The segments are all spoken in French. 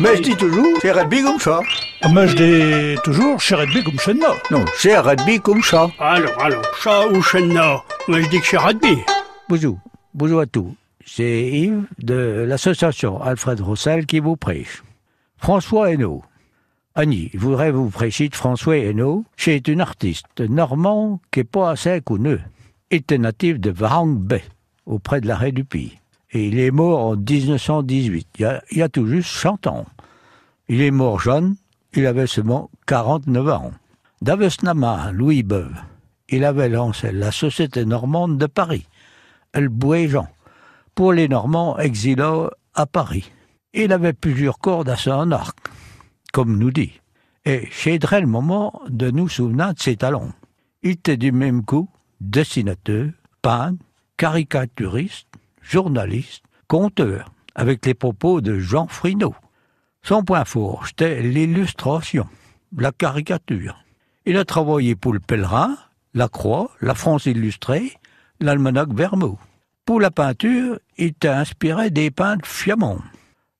Mais je dis toujours, c'est rugby comme ça. Mais je dis toujours, chez rugby comme chez nous. Non, c'est rugby comme ça. Alors, alors, chat ou chenna Moi, je dis que c'est rugby. Bonjour, bonjour à tous. C'est Yves de l'association Alfred Roussel qui vous prêche. François Hainaut. Annie, je voudrais vous prêcher de François Hainaut? C'est un artiste normand qui est pas assez connu. Il était natif de Varang Bay, auprès de l'arrêt du pays. Et il est mort en 1918, il y a, tout juste 100 ans. Il est mort jeune, il avait seulement 49 ans. D'Avesnama, Louis Beuve, il avait lancé la Société normande de Paris, El Bouéjean, pour les Normands exilés à Paris. Il avait plusieurs cordes à son arc, comme nous dit, et j'aiderais le moment de nous souvenir de ses talents. Il était du même coup dessinateur, peintre, caricaturiste, journaliste, conteur, avec les propos de Jean Frinaud. Son point fort, c'était l'illustration, la caricature. Il a travaillé pour le Pèlerin, la Croix, la France illustrée, l'Almanach Vermeau. Pour la peinture, il t'a inspiré des peintres fiamants.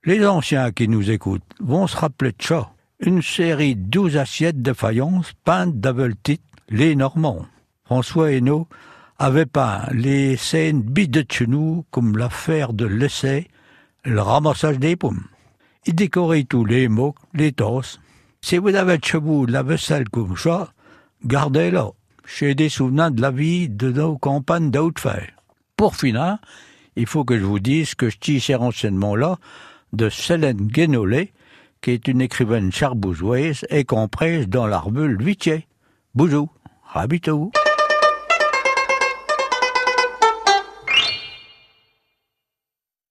Les anciens qui nous écoutent vont se rappeler de ça. Une série douze assiettes de faïence peintes d'Aveltit, les Normands. François Hainaut avait peint les scènes bides de chez nous, comme l'affaire de l'essai, le ramassage des pommes. Il décorait tous les mots, les tasses. Si vous avez chez vous la vaisselle comme ça, gardez-la. J'ai des souvenirs de la vie de nos campagnes fer. Pour finir, il faut que je vous dise que je tire ces renseignements-là de Célène Guénolé, qui est une écrivaine charbougeoise et comprise dans l'arbule Vitier. Bonjour, habitez-vous.